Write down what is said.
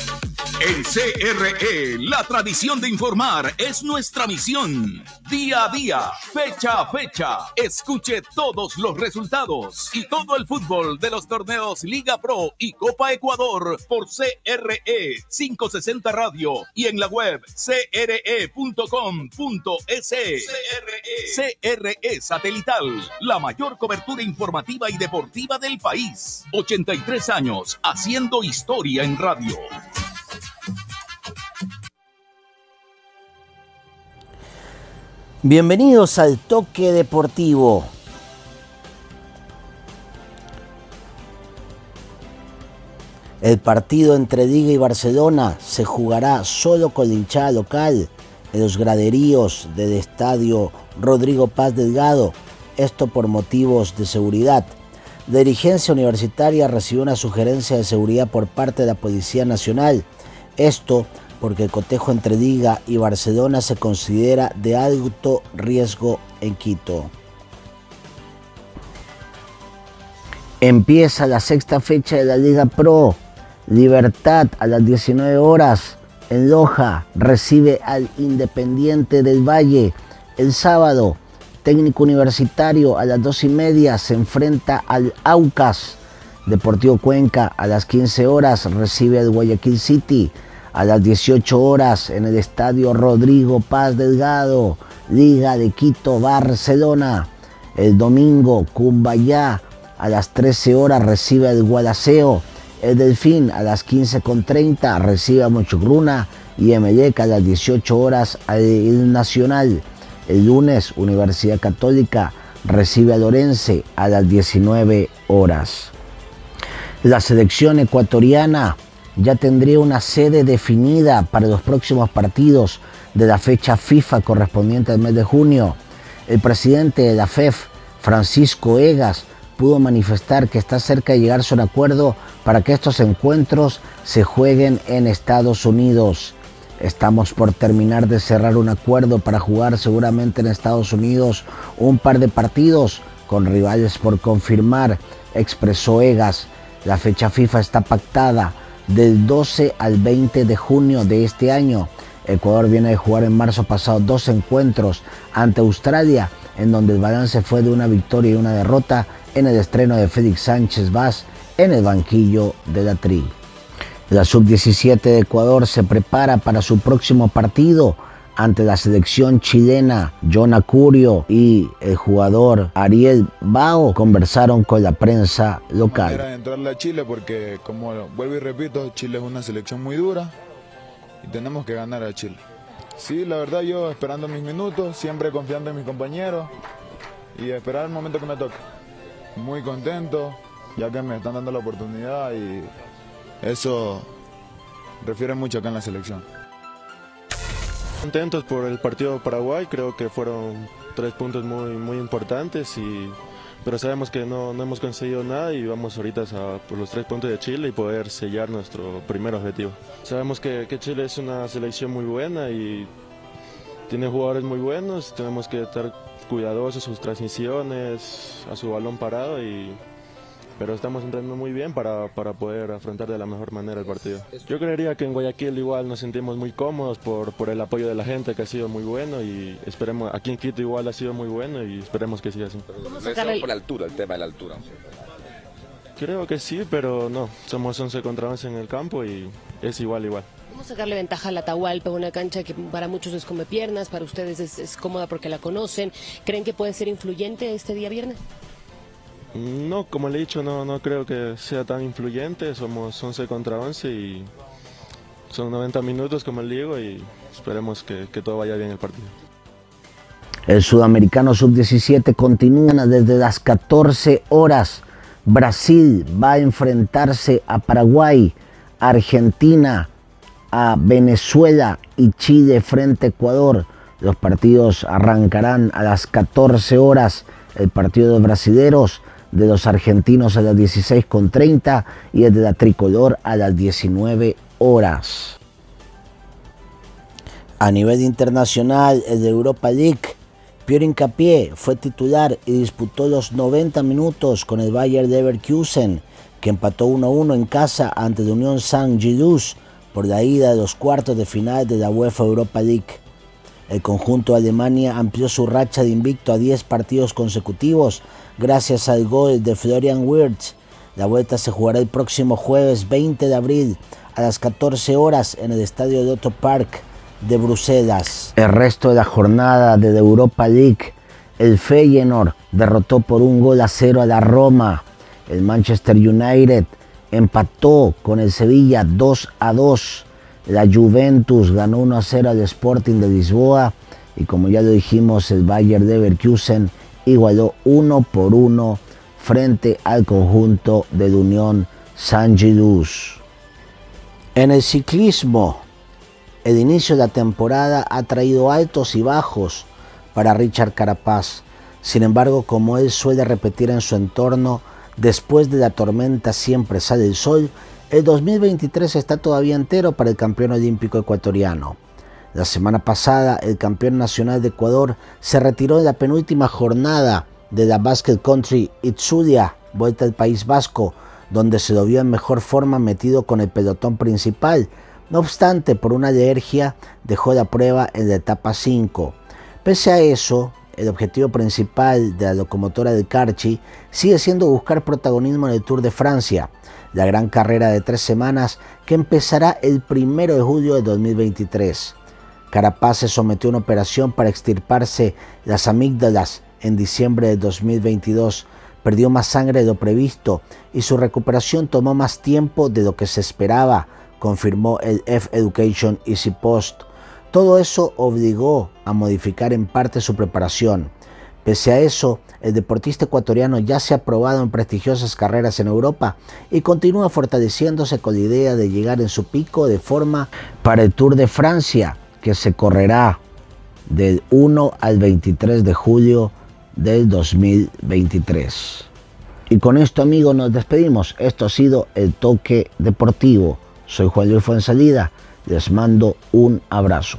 Thank you. En CRE, la tradición de informar es nuestra misión. Día a día, fecha a fecha, escuche todos los resultados y todo el fútbol de los torneos Liga Pro y Copa Ecuador por CRE 560 Radio y en la web cre.com.es. CRE. CRE Satelital, la mayor cobertura informativa y deportiva del país. 83 años haciendo historia en radio. Bienvenidos al Toque Deportivo. El partido entre Diga y Barcelona se jugará solo con la hinchada local en los graderíos del estadio Rodrigo Paz Delgado, esto por motivos de seguridad. Dirigencia universitaria recibió una sugerencia de seguridad por parte de la Policía Nacional, esto porque el cotejo entre Diga y Barcelona se considera de alto riesgo en Quito. Empieza la sexta fecha de la Liga Pro. Libertad a las 19 horas en Loja recibe al Independiente del Valle. El sábado, técnico universitario a las 2 y media se enfrenta al Aucas. Deportivo Cuenca a las 15 horas recibe al Guayaquil City a las 18 horas en el estadio Rodrigo Paz Delgado, Liga de Quito, Barcelona. El domingo, Cumbayá a las 13 horas recibe el Guadaseo. El Delfín a las 15.30 recibe a Mochugruna y Emelec a las 18 horas el Nacional. El lunes, Universidad Católica recibe a Lorense a las 19 horas. La selección ecuatoriana ya tendría una sede definida para los próximos partidos de la fecha FIFA correspondiente al mes de junio. El presidente de la FEF, Francisco Egas, pudo manifestar que está cerca de llegarse a un acuerdo para que estos encuentros se jueguen en Estados Unidos. Estamos por terminar de cerrar un acuerdo para jugar seguramente en Estados Unidos un par de partidos con rivales por confirmar, expresó Egas. La fecha FIFA está pactada del 12 al 20 de junio de este año. Ecuador viene de jugar en marzo pasado dos encuentros ante Australia, en donde el balance fue de una victoria y una derrota en el estreno de Félix Sánchez Vaz en el banquillo de la Tri. La sub-17 de Ecuador se prepara para su próximo partido ante la selección chilena. John Acurio y el jugador Ariel Bao conversaron con la prensa local. Era entrarle a Chile porque, como vuelvo y repito, Chile es una selección muy dura y tenemos que ganar a Chile. Sí, la verdad yo esperando mis minutos, siempre confiando en mis compañeros y esperar el momento que me toque. Muy contento, ya que me están dando la oportunidad y eso refiere mucho acá en la selección. Contentos por el partido de Paraguay, creo que fueron tres puntos muy, muy importantes, y, pero sabemos que no, no hemos conseguido nada y vamos ahorita a, por los tres puntos de Chile y poder sellar nuestro primer objetivo. Sabemos que, que Chile es una selección muy buena y tiene jugadores muy buenos, tenemos que estar cuidadosos sus transmisiones, a su balón parado y pero estamos entrenando muy bien para, para, poder afrontar de la mejor manera el partido. Yo creería que en Guayaquil igual nos sentimos muy cómodos por, por el apoyo de la gente que ha sido muy bueno y esperemos, aquí en Quito igual ha sido muy bueno y esperemos que siga así. ¿Cómo por la altura, el tema de la altura? Creo que sí, pero no, somos 11 contra 11 en el campo y es igual, igual. ¿Cómo sacarle ventaja a la Atahualpa, una cancha que para muchos es come piernas, para ustedes es, es cómoda porque la conocen? ¿Creen que puede ser influyente este día viernes? No, como le he dicho, no, no creo que sea tan influyente. Somos 11 contra 11 y son 90 minutos, como le digo, y esperemos que, que todo vaya bien el partido. El sudamericano sub-17 continúa desde las 14 horas. Brasil va a enfrentarse a Paraguay, Argentina, a Venezuela y Chile frente a Ecuador. Los partidos arrancarán a las 14 horas. El partido de brasileros de los argentinos a las 16.30 y el de la tricolor a las 19 horas. A nivel internacional, el de Europa League, Pierre Incapié fue titular y disputó los 90 minutos con el Bayern Leverkusen, que empató 1-1 en casa ante la Unión San Gilus por la ida de los cuartos de final de la UEFA Europa League. El conjunto de Alemania amplió su racha de invicto a 10 partidos consecutivos gracias al gol de Florian Wirtz. La vuelta se jugará el próximo jueves 20 de abril a las 14 horas en el estadio de Otto Park de Bruselas. El resto de la jornada de la Europa League, el Feyenoord derrotó por un gol a cero a la Roma. El Manchester United empató con el Sevilla 2 a 2. La Juventus ganó 1 a 0 al Sporting de Lisboa. Y como ya lo dijimos, el Bayern de Leverkusen igualó 1 por 1 frente al conjunto de la Unión San Gilus. En el ciclismo, el inicio de la temporada ha traído altos y bajos para Richard Carapaz. Sin embargo, como él suele repetir en su entorno, después de la tormenta siempre sale el sol, el 2023 está todavía entero para el campeón olímpico ecuatoriano. La semana pasada, el campeón nacional de Ecuador se retiró de la penúltima jornada de la Basket Country Itzulia, vuelta al País Vasco, donde se lo vio en mejor forma metido con el pelotón principal. No obstante, por una alergia, dejó la prueba en la etapa 5. Pese a eso, el objetivo principal de la locomotora del Carchi sigue siendo buscar protagonismo en el Tour de Francia, la gran carrera de tres semanas que empezará el primero de julio de 2023. Carapaz se sometió a una operación para extirparse las amígdalas en diciembre de 2022. Perdió más sangre de lo previsto y su recuperación tomó más tiempo de lo que se esperaba, confirmó el F Education Easy Post. Todo eso obligó a modificar en parte su preparación. Pese a eso, el deportista ecuatoriano ya se ha probado en prestigiosas carreras en Europa y continúa fortaleciéndose con la idea de llegar en su pico de forma para el Tour de Francia, que se correrá del 1 al 23 de julio del 2023. Y con esto amigos nos despedimos. Esto ha sido el toque deportivo. Soy Juan Luis Fuensalida les mando un abrazo.